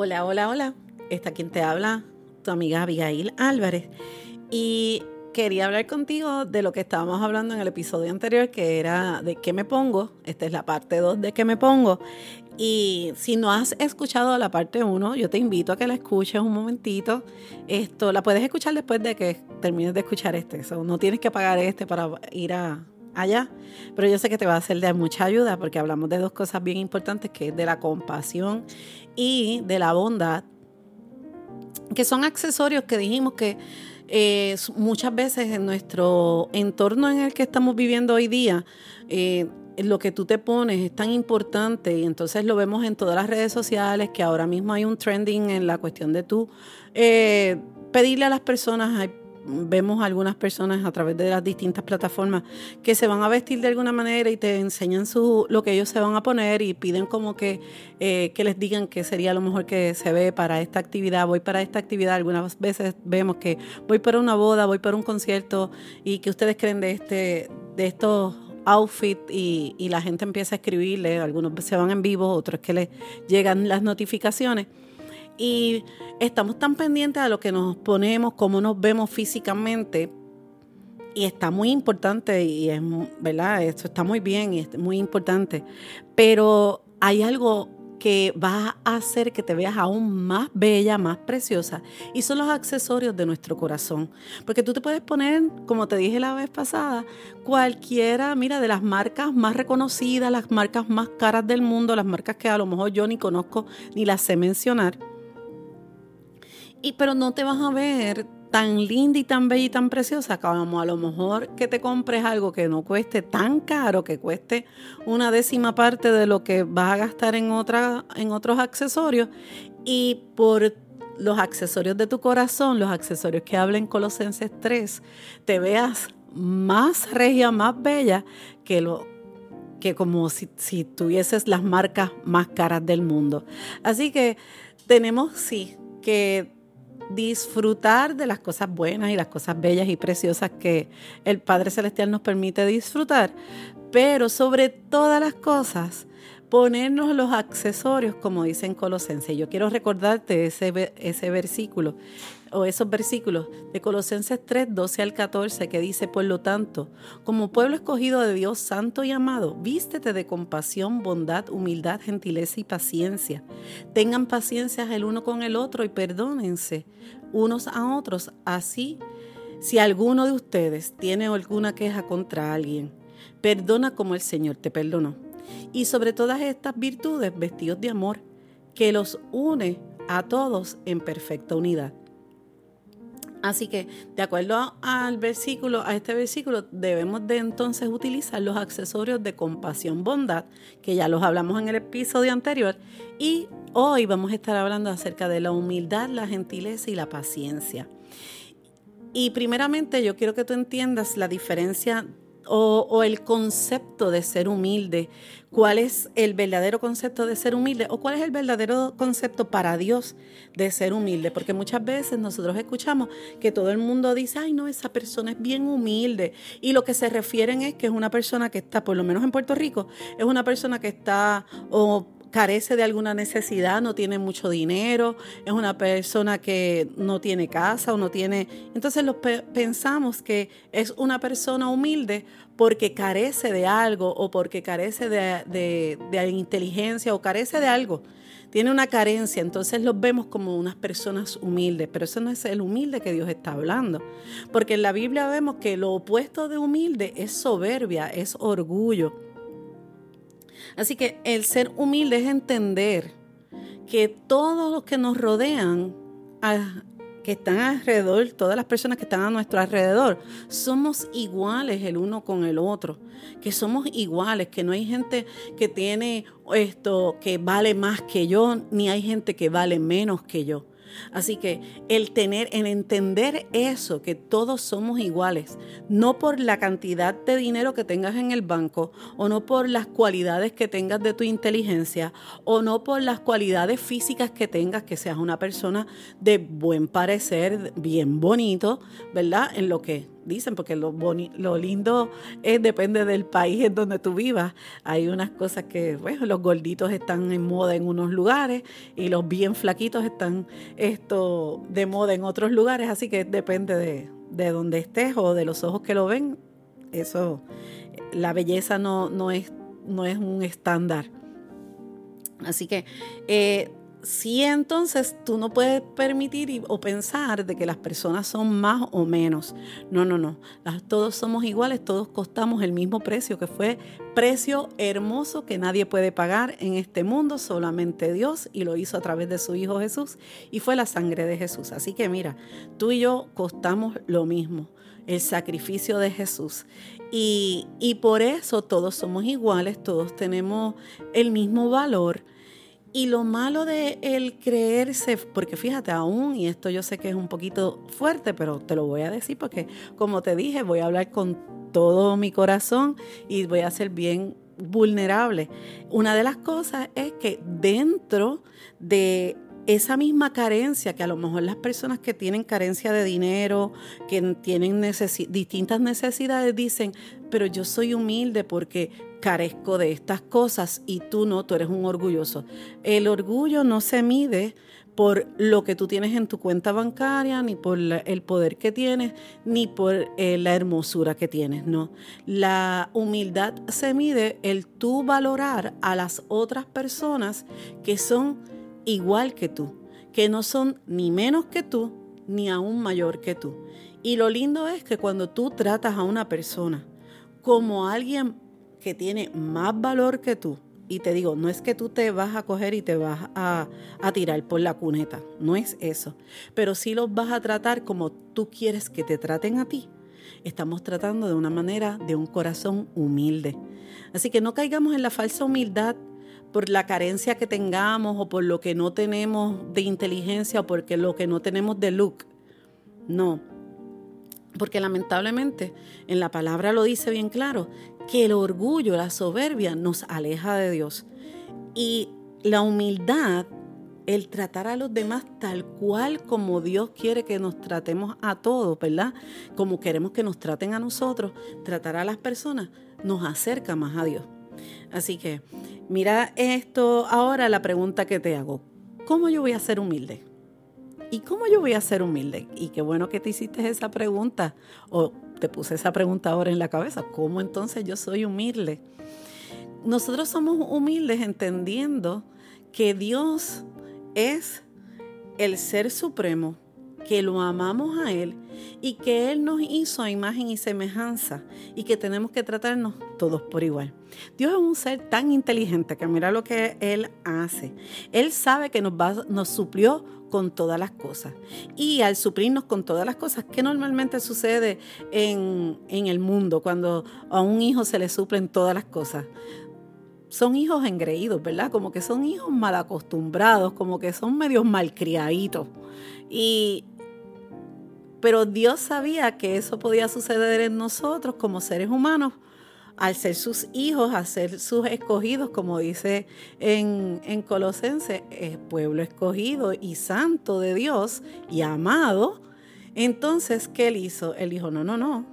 Hola, hola, hola. Está quien te habla, tu amiga Abigail Álvarez. Y quería hablar contigo de lo que estábamos hablando en el episodio anterior, que era de qué me pongo. Esta es la parte 2 de qué me pongo. Y si no has escuchado la parte 1, yo te invito a que la escuches un momentito. Esto la puedes escuchar después de que termines de escuchar este. no tienes que pagar este para ir a, allá. Pero yo sé que te va a ser de mucha ayuda porque hablamos de dos cosas bien importantes, que es de la compasión y de la bondad, que son accesorios que dijimos que eh, muchas veces en nuestro entorno en el que estamos viviendo hoy día, eh, lo que tú te pones es tan importante y entonces lo vemos en todas las redes sociales que ahora mismo hay un trending en la cuestión de tú eh, pedirle a las personas, vemos algunas personas a través de las distintas plataformas que se van a vestir de alguna manera y te enseñan su, lo que ellos se van a poner y piden como que, eh, que les digan que sería lo mejor que se ve para esta actividad, voy para esta actividad. Algunas veces vemos que voy para una boda, voy para un concierto y que ustedes creen de, este, de estos outfits y, y la gente empieza a escribirle, algunos se van en vivo, otros que les llegan las notificaciones y estamos tan pendientes a lo que nos ponemos, cómo nos vemos físicamente. Y está muy importante y es, ¿verdad? Esto está muy bien y es muy importante. Pero hay algo que va a hacer que te veas aún más bella, más preciosa, y son los accesorios de nuestro corazón. Porque tú te puedes poner, como te dije la vez pasada, cualquiera, mira, de las marcas más reconocidas, las marcas más caras del mundo, las marcas que a lo mejor yo ni conozco ni las sé mencionar y, pero no te vas a ver tan linda y tan bella y tan preciosa como a lo mejor que te compres algo que no cueste tan caro, que cueste una décima parte de lo que vas a gastar en, otra, en otros accesorios y por los accesorios de tu corazón, los accesorios que hablen Colosenses 3, te veas más regia, más bella que lo que como si, si tuvieses las marcas más caras del mundo. Así que tenemos, sí, que disfrutar de las cosas buenas y las cosas bellas y preciosas que el Padre Celestial nos permite disfrutar, pero sobre todas las cosas, ponernos los accesorios, como dice en Colosenses. Yo quiero recordarte ese, ese versículo o esos versículos de Colosenses 3, 12 al 14, que dice, por lo tanto, como pueblo escogido de Dios santo y amado, vístete de compasión, bondad, humildad, gentileza y paciencia. Tengan paciencia el uno con el otro y perdónense unos a otros. Así, si alguno de ustedes tiene alguna queja contra alguien, perdona como el Señor te perdonó. Y sobre todas estas virtudes, vestidos de amor, que los une a todos en perfecta unidad. Así que, de acuerdo al versículo, a este versículo, debemos de entonces utilizar los accesorios de compasión, bondad, que ya los hablamos en el episodio anterior, y hoy vamos a estar hablando acerca de la humildad, la gentileza y la paciencia. Y primeramente yo quiero que tú entiendas la diferencia o, el concepto de ser humilde, cuál es el verdadero concepto de ser humilde o cuál es el verdadero concepto para Dios de ser humilde, porque muchas veces nosotros escuchamos que todo el mundo dice, ay no, esa persona es bien humilde y lo que se refieren es que es una persona que está, por lo menos en Puerto Rico, es una persona que está o carece de alguna necesidad, no tiene mucho dinero, es una persona que no tiene casa o no tiene... Entonces pensamos que es una persona humilde porque carece de algo o porque carece de, de inteligencia o carece de algo. Tiene una carencia, entonces los vemos como unas personas humildes, pero eso no es el humilde que Dios está hablando. Porque en la Biblia vemos que lo opuesto de humilde es soberbia, es orgullo. Así que el ser humilde es entender que todos los que nos rodean, que están alrededor, todas las personas que están a nuestro alrededor, somos iguales el uno con el otro, que somos iguales, que no hay gente que tiene esto que vale más que yo, ni hay gente que vale menos que yo. Así que el tener, el entender eso, que todos somos iguales, no por la cantidad de dinero que tengas en el banco, o no por las cualidades que tengas de tu inteligencia, o no por las cualidades físicas que tengas, que seas una persona de buen parecer, bien bonito, ¿verdad? En lo que dicen, porque lo, lo lindo es, depende del país en donde tú vivas. Hay unas cosas que, bueno, los gorditos están en moda en unos lugares y los bien flaquitos están esto de moda en otros lugares, así que depende de, de donde estés o de los ojos que lo ven. Eso, la belleza no, no, es, no es un estándar. Así que eh, sí entonces tú no puedes permitir o pensar de que las personas son más o menos. No, no, no. todos somos iguales, todos costamos el mismo precio, que fue precio hermoso que nadie puede pagar en este mundo, solamente Dios, y lo hizo a través de su Hijo Jesús, y fue la sangre de Jesús. Así que mira, tú y yo costamos lo mismo, el sacrificio de Jesús. Y, y por eso todos somos iguales, todos tenemos el mismo valor y lo malo de el creerse, porque fíjate aún, y esto yo sé que es un poquito fuerte, pero te lo voy a decir porque como te dije, voy a hablar con todo mi corazón y voy a ser bien vulnerable. Una de las cosas es que dentro de esa misma carencia que a lo mejor las personas que tienen carencia de dinero, que tienen distintas necesidades, dicen, pero yo soy humilde porque carezco de estas cosas y tú no, tú eres un orgulloso. El orgullo no se mide por lo que tú tienes en tu cuenta bancaria, ni por el poder que tienes, ni por eh, la hermosura que tienes, no. La humildad se mide el tú valorar a las otras personas que son igual que tú, que no son ni menos que tú, ni aún mayor que tú. Y lo lindo es que cuando tú tratas a una persona como alguien que tiene más valor que tú, y te digo, no es que tú te vas a coger y te vas a, a, tirar por la cuneta, no es eso, pero sí los vas a tratar como tú quieres que te traten a ti. Estamos tratando de una manera, de un corazón humilde. Así que no caigamos en la falsa humildad por la carencia que tengamos o por lo que no tenemos de inteligencia o porque lo que no tenemos de look. No, porque lamentablemente en la palabra lo dice bien claro, que el orgullo, la soberbia nos aleja de Dios. Y la humildad, el tratar a los demás tal cual como Dios quiere que nos tratemos a todos, ¿verdad? Como queremos que nos traten a nosotros, tratar a las personas, nos acerca más a Dios. Así que mira esto ahora la pregunta que te hago. ¿Cómo yo voy a ser humilde? ¿Y cómo yo voy a ser humilde? Y qué bueno que te hiciste esa pregunta o te puse esa pregunta ahora en la cabeza. ¿Cómo entonces yo soy humilde? Nosotros somos humildes entendiendo que Dios es el ser supremo, que lo amamos a Él y que Él nos hizo a imagen y semejanza y que tenemos que tratarnos todos por igual. Dios es un ser tan inteligente que mira lo que Él hace. Él sabe que nos, nos suplió con todas las cosas. Y al suplirnos con todas las cosas, ¿qué normalmente sucede en, en el mundo cuando a un hijo se le suplen todas las cosas? son hijos engreídos, ¿verdad? Como que son hijos mal acostumbrados, como que son medios malcriaditos. Y pero Dios sabía que eso podía suceder en nosotros como seres humanos, al ser sus hijos, al ser sus escogidos, como dice en, en Colosense, pueblo escogido y santo de Dios y amado. Entonces, ¿qué él hizo? Él dijo, no, no, no,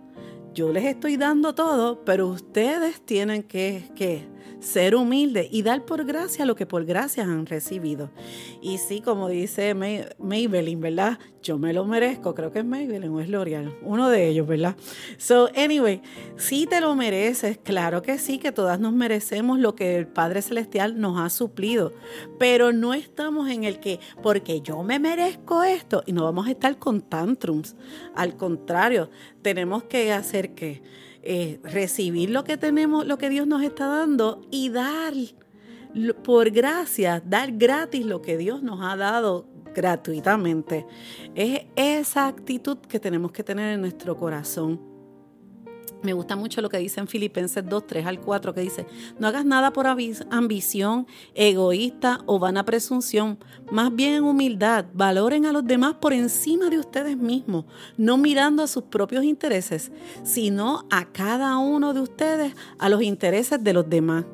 yo les estoy dando todo, pero ustedes tienen que, que ser humilde y dar por gracia lo que por gracia han recibido. Y sí, como dice Maybelline, ¿verdad? Yo me lo merezco, creo que es Maybelline o es L'Oreal, uno de ellos, ¿verdad? So, anyway, si te lo mereces, claro que sí, que todas nos merecemos lo que el Padre Celestial nos ha suplido, pero no estamos en el que, porque yo me merezco esto, y no vamos a estar con tantrums. Al contrario, tenemos que hacer que eh, recibir lo que tenemos, lo que Dios nos está dando y dar por gracia, dar gratis lo que Dios nos ha dado gratuitamente. Es esa actitud que tenemos que tener en nuestro corazón. Me gusta mucho lo que dice en Filipenses 2, 3 al 4, que dice, no hagas nada por ambición, egoísta o vana presunción, más bien en humildad, valoren a los demás por encima de ustedes mismos, no mirando a sus propios intereses, sino a cada uno de ustedes, a los intereses de los demás.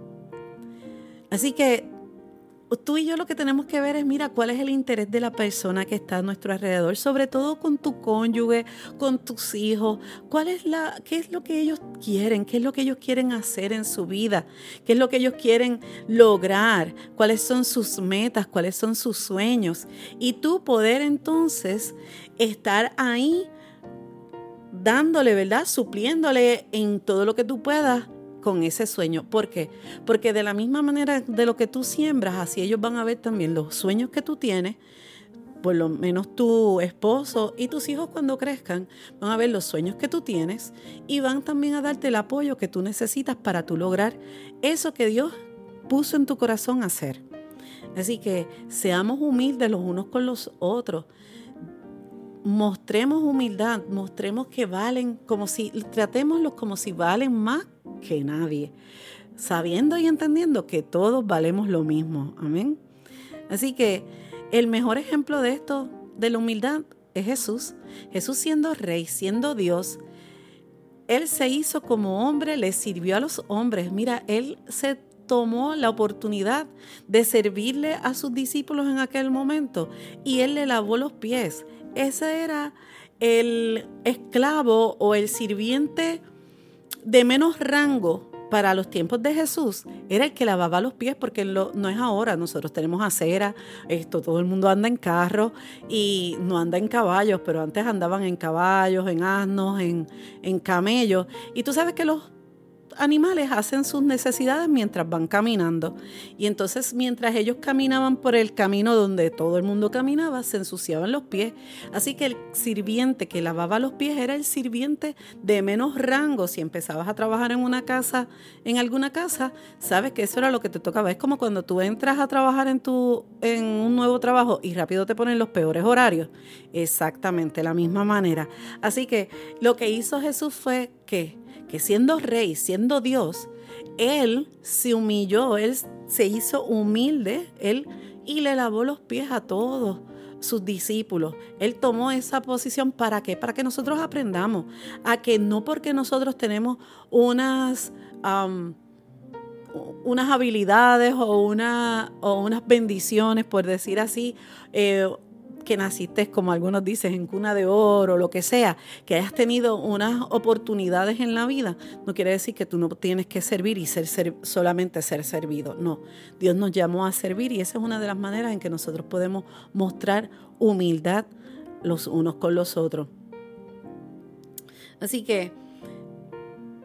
Así que tú y yo lo que tenemos que ver es, mira, cuál es el interés de la persona que está a nuestro alrededor, sobre todo con tu cónyuge, con tus hijos, cuál es la, qué es lo que ellos quieren, qué es lo que ellos quieren hacer en su vida, qué es lo que ellos quieren lograr, cuáles son sus metas, cuáles son sus sueños. Y tú poder entonces estar ahí dándole, ¿verdad? Supliéndole en todo lo que tú puedas con ese sueño. ¿Por qué? Porque de la misma manera de lo que tú siembras, así ellos van a ver también los sueños que tú tienes, por lo menos tu esposo y tus hijos cuando crezcan van a ver los sueños que tú tienes y van también a darte el apoyo que tú necesitas para tú lograr eso que Dios puso en tu corazón hacer. Así que seamos humildes los unos con los otros mostremos humildad, mostremos que valen como si, tratémoslos como si valen más que nadie, sabiendo y entendiendo que todos valemos lo mismo. Amén. Así que el mejor ejemplo de esto, de la humildad, es Jesús. Jesús siendo rey, siendo Dios, Él se hizo como hombre, le sirvió a los hombres. Mira, Él se tomó la oportunidad de servirle a sus discípulos en aquel momento y Él le lavó los pies ese era el esclavo o el sirviente de menos rango para los tiempos de Jesús era el que lavaba los pies porque no es ahora, nosotros tenemos acera, esto, todo el mundo anda en carro y no anda en caballos, pero antes andaban en caballos, en asnos, en, en camellos. Y tú sabes que los animales hacen sus necesidades mientras van caminando. Y entonces mientras ellos caminaban por el camino donde todo el mundo caminaba, se ensuciaban los pies. Así que el sirviente que lavaba los pies era el sirviente de menos rango. Si empezabas a trabajar en una casa, en alguna casa, sabes que eso era lo que te tocaba. Es como cuando tú entras a trabajar en, tu, en un nuevo trabajo y rápido te ponen los peores horarios. Exactamente, la misma manera. Así que lo que hizo Jesús fue que que siendo rey, siendo Dios, Él se humilló, Él se hizo humilde, Él y le lavó los pies a todos sus discípulos. Él tomó esa posición para qué? Para que nosotros aprendamos a que no porque nosotros tenemos unas... unas habilidades o, una, o unas bendiciones, por decir así, eh, que naciste, como algunos dicen, en cuna de oro, lo que sea, que hayas tenido unas oportunidades en la vida, no quiere decir que tú no tienes que servir y ser, solamente ser servido. No, Dios nos llamó a servir y esa es una de las maneras en que nosotros podemos mostrar humildad los unos con los otros. Así que,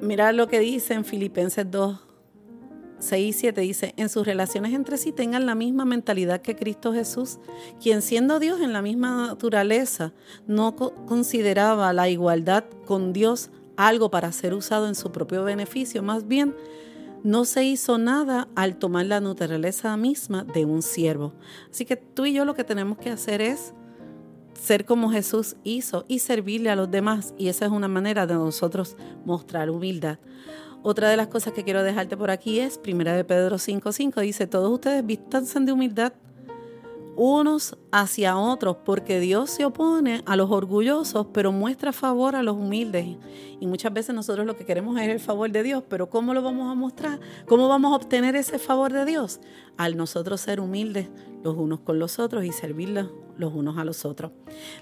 mirad lo que dice en Filipenses 2, 6 y 7 dice, en sus relaciones entre sí tengan la misma mentalidad que Cristo Jesús, quien siendo Dios en la misma naturaleza, no consideraba la igualdad con Dios algo para ser usado en su propio beneficio, más bien no se hizo nada al tomar la naturaleza misma de un siervo. Así que tú y yo lo que tenemos que hacer es ser como Jesús hizo y servirle a los demás. Y esa es una manera de nosotros mostrar humildad. Otra de las cosas que quiero dejarte por aquí es, primera de Pedro 5.5, dice, todos ustedes vístanse de humildad unos hacia otros, porque Dios se opone a los orgullosos, pero muestra favor a los humildes. Y muchas veces nosotros lo que queremos es el favor de Dios, pero ¿cómo lo vamos a mostrar? ¿Cómo vamos a obtener ese favor de Dios? Al nosotros ser humildes los unos con los otros y servirlos los unos a los otros.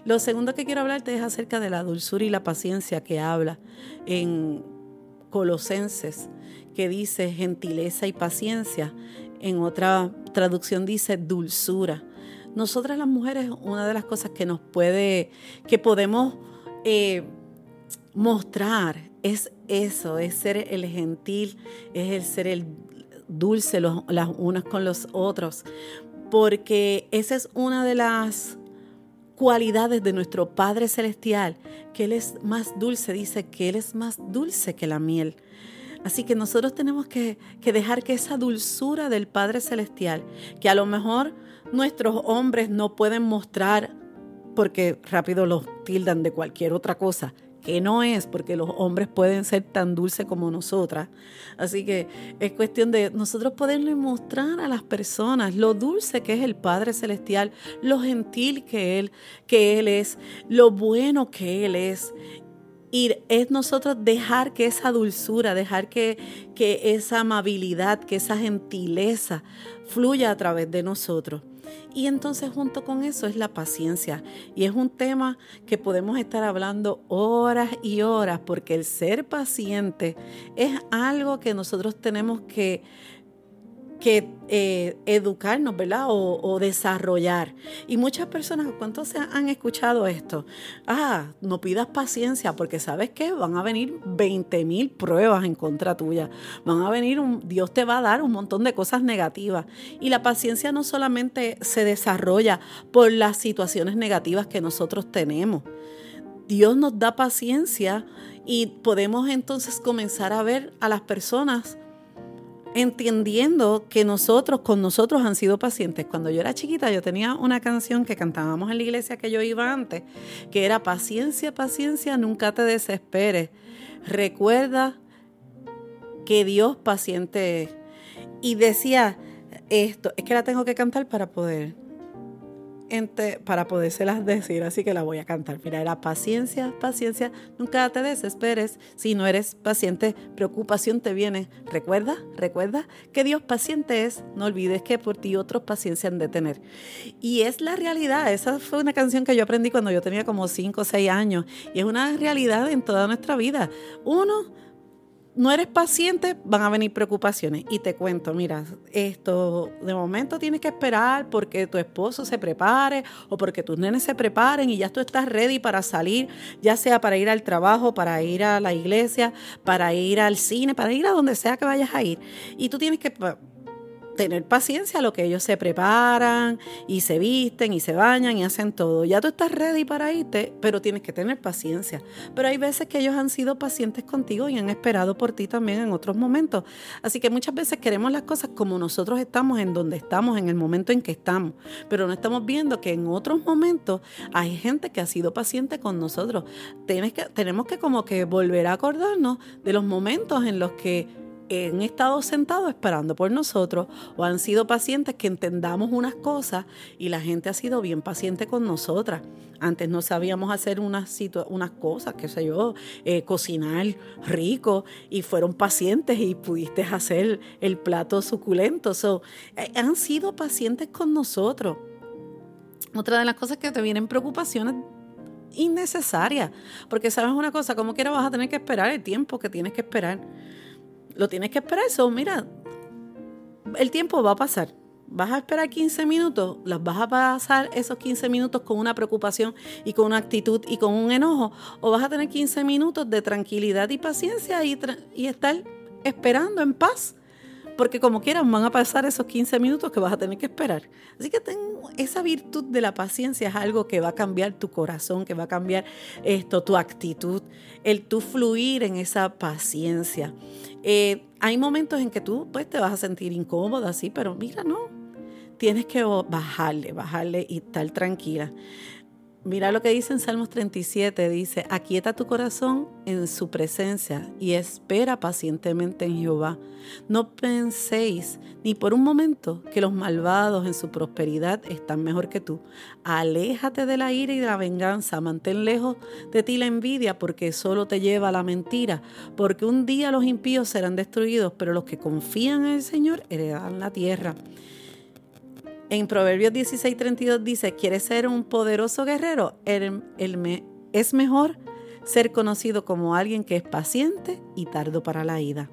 Lo segundo que quiero hablarte es acerca de la dulzura y la paciencia que habla en Colosenses, que dice gentileza y paciencia. En otra traducción dice dulzura. Nosotras las mujeres, una de las cosas que nos puede, que podemos eh, mostrar es eso, es ser el gentil, es el ser el dulce las unas con los otros, porque esa es una de las cualidades de nuestro Padre Celestial, que Él es más dulce, dice que Él es más dulce que la miel. Así que nosotros tenemos que, que, dejar que esa dulzura del Padre Celestial, que a lo mejor nuestros hombres no pueden mostrar porque rápido los tildan de cualquier otra cosa, que no es, porque los hombres pueden ser tan dulces como nosotras. Así que es cuestión de nosotros poderle mostrar a las personas lo dulce que es el Padre Celestial, lo gentil que Él, que Él es, lo bueno que Él es. Y es nosotros dejar que esa dulzura, dejar que, que esa amabilidad, que esa gentileza fluya a través de nosotros. Y entonces junto con eso es la paciencia. Y es un tema que podemos estar hablando horas y horas porque el ser paciente es algo que nosotros tenemos que que eh, educarnos, ¿verdad? O, desarrollar. Y muchas personas, ¿cuántos han escuchado esto? Ah, no pidas paciencia porque sabes que van a venir 20 mil pruebas en contra tuya. Van a venir, un, Dios te va a dar un montón de cosas negativas. Y la paciencia no solamente se desarrolla por las situaciones negativas que nosotros tenemos. Dios nos da paciencia y podemos entonces comenzar a ver a las personas entendiendo que nosotros, con nosotros han sido pacientes. Cuando yo era chiquita, yo tenía una canción que cantábamos en la iglesia que yo iba antes, que era paciencia, paciencia, nunca te desesperes. Recuerda que Dios paciente es. Y decía esto, es que la tengo que cantar para poder para podérselas decir, así que la voy a cantar. Mira, era paciencia, paciencia, nunca te desesperes. Si no eres paciente, preocupación te viene. Recuerda, recuerda que Dios paciente es. No olvides que por ti otros paciencia han de tener. Y es la realidad. Esa fue una canción que yo aprendí cuando yo tenía como 5 o 6 años. Y es una realidad en toda nuestra vida. Uno no eres paciente, van a venir preocupaciones. Y te cuento, mira, esto de momento tienes que esperar porque tu esposo se prepare o porque tus nenes se preparen y ya tú estás ready para salir, ya sea para ir al trabajo, para ir a la iglesia, para ir al cine, para ir a donde sea que vayas a ir. Y tú tienes que tener paciencia a lo que ellos se preparan y se visten y se bañan y hacen todo. Ya tú estás ready para irte, pero tienes que tener paciencia. Pero hay veces que ellos han sido pacientes contigo y han esperado por ti también en otros momentos. Así que muchas veces queremos las cosas como nosotros estamos, en donde estamos, en el momento en que estamos. Pero no estamos viendo que en otros momentos hay gente que ha sido paciente con nosotros. Tienes que, tenemos que como que volver a acordarnos de los momentos en los que han estado sentados esperando por nosotros o han sido pacientes que entendamos unas cosas y la gente ha sido bien paciente con nosotras. Antes no sabíamos hacer unas, cosas, qué sé yo, eh, cocinar rico y fueron pacientes y pudiste hacer el plato suculento. Eh, han sido pacientes con nosotros. Otra de las cosas que te vienen preocupaciones innecesarias, porque sabes una cosa, como quiera vas a tener que esperar el tiempo que tienes que esperar lo tienes que esperar. Eso, mira, el tiempo va a pasar. Vas a esperar 15 minutos, las vas a pasar esos 15 minutos con una preocupación y con una actitud y con un enojo, o vas a tener 15 minutos de tranquilidad y paciencia y, y estar esperando en paz porque como quieran van a pasar esos 15 minutos que vas a tener que esperar. Así que ten, esa virtud de la paciencia es algo que va a cambiar tu corazón, que va a cambiar esto, tu actitud, el tu fluir en esa paciencia. Eh, hay momentos en que tú pues, te vas a sentir incómoda, pero mira, no. Tienes que bajarle, bajarle y estar tranquila. Mira lo que dice en Salmos 37, dice, aquieta tu corazón en su presencia y espera pacientemente en Jehová. No penséis ni por un momento que los malvados en su prosperidad están mejor que tú. Aléjate de la ira y de la venganza, mantén lejos de ti la envidia porque solo te lleva la mentira, porque un día los impíos serán destruidos, pero los que confían en el Señor heredarán la tierra. En Proverbios 16:32 dice, ¿quieres ser un poderoso guerrero? es mejor ser conocido como alguien que es paciente y tardo para la ira.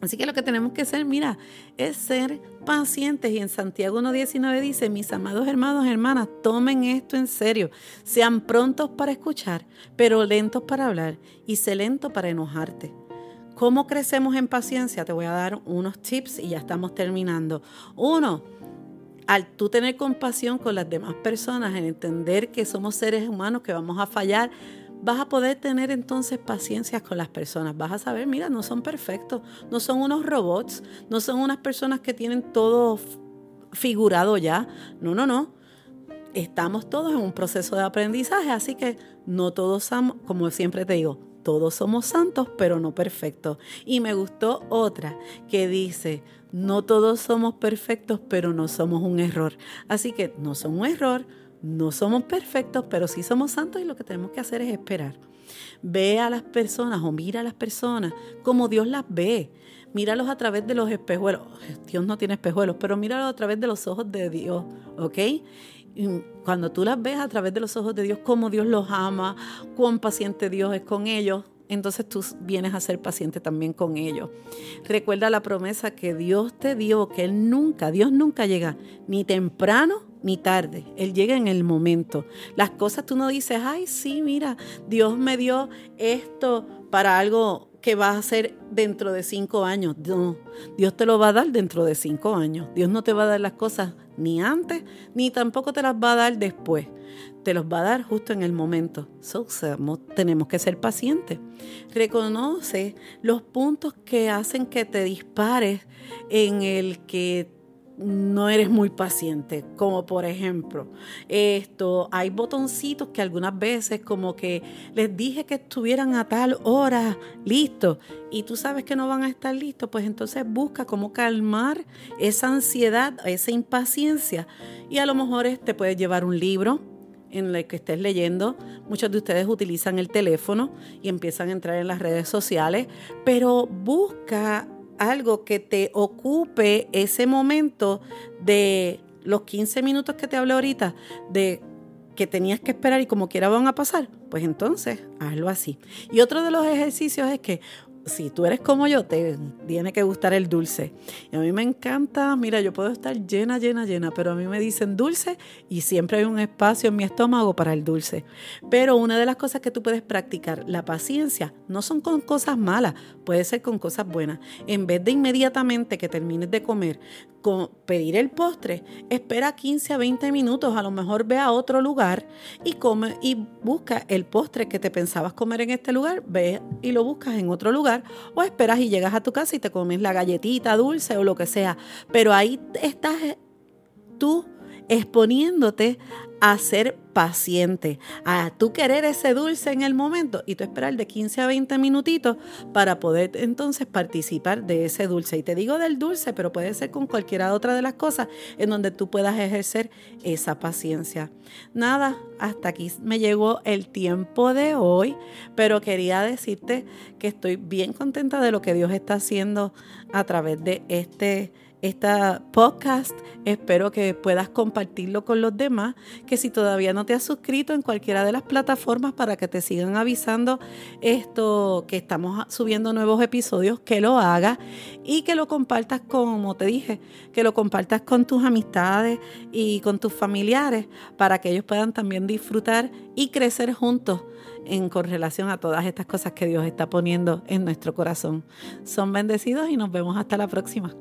Así que lo que tenemos que hacer, mira, es ser pacientes. Y en Santiago 1.19 dice, mis amados hermanos, hermanas, tomen esto en serio. Sean prontos para escuchar, pero lentos para hablar y sé lento para enojarte. ¿Cómo crecemos en paciencia? Te voy a dar unos tips y ya estamos terminando. Uno, al tú tener compasión con las demás personas, en entender que somos seres humanos, que vamos a fallar, vas a poder tener entonces paciencia con las personas. Vas a saber, mira, no son perfectos, no son unos robots, no son unas personas que tienen todo figurado ya. No, no, no. Estamos todos en un proceso de aprendizaje, así que no todos somos, como siempre te digo, todos somos santos, pero no perfectos. Y me gustó otra que dice, no todos somos perfectos, pero no somos un error. Así que no somos un error, no somos perfectos, pero sí somos santos y lo que tenemos que hacer es esperar. Ve a las personas o mira a las personas como Dios las ve. míralos a través de los espejuelos. Dios no tiene espejuelos, pero míralos a través de los ojos de Dios, ¿ok? Cuando tú las ves a través de los ojos de Dios, cómo Dios los ama, cuán paciente Dios es con ellos, entonces tú vienes a ser paciente también con ellos. Recuerda la promesa que Dios te dio, que Él nunca, Dios nunca llega ni temprano ni tarde. Él llega en el momento. Las cosas tú no dices, ay, sí, mira, Dios me dio esto para algo que va a hacer dentro de cinco años. No, Dios te lo va a dar dentro de cinco años. Dios no te va a dar las cosas ni antes, ni tampoco te las va a dar después. Te los va a dar justo en el momento. So, tenemos que ser pacientes. Reconoce los puntos que hacen que te dispares en el que no eres muy paciente, como por ejemplo, esto, hay botoncitos que algunas veces como que les dije que estuvieran a tal hora listos y tú sabes que no van a estar listos, pues entonces busca cómo calmar esa ansiedad, esa impaciencia y a lo mejor te puedes llevar un libro en el que estés leyendo. Muchos de ustedes utilizan el teléfono y empiezan a entrar en las redes sociales, pero busca algo que te ocupe ese momento de los 15 minutos que te hablé ahorita, de que tenías que esperar y como quiera van a pasar, pues entonces hazlo así. Y otro de los ejercicios es que si tú eres como yo, te tiene que gustar el dulce. Y a mí me encanta, mira, yo puedo estar llena, llena, llena, pero a mí me dicen dulce y siempre hay un espacio en mi estómago para el dulce. Pero una de las cosas que tú puedes practicar, la paciencia, no son con cosas malas, puede ser con cosas buenas. En vez de inmediatamente que termines de comer, con pedir el postre, espera 15 a 20 minutos, a lo mejor ve a otro lugar y come y busca el postre que te pensabas comer en este lugar, ve y lo buscas en otro lugar o esperas y llegas a tu casa y te comes la galletita dulce o lo que sea, pero ahí estás tú exponiéndote a ser paciente, a tú querer ese dulce en el momento y tú esperar de 15 a 20 minutitos para poder entonces participar de ese dulce. Y te digo del dulce, pero puede ser con cualquiera otra de las cosas en donde tú puedas ejercer esa paciencia. Nada, hasta aquí me llegó el tiempo de hoy, pero quería decirte que estoy bien contenta de lo que Dios está haciendo a través de este esta podcast. Espero que puedas compartirlo con los demás, que si todavía no te has suscrito en cualquiera de las plataformas para que te sigan avisando esto que estamos subiendo nuevos episodios, que lo hagas y que lo compartas como te dije, que lo compartas con tus amistades y con tus familiares para que ellos puedan también disfrutar y crecer juntos en con relación a todas estas cosas que Dios está poniendo en nuestro corazón. Son bendecidos y nos vemos hasta la próxima.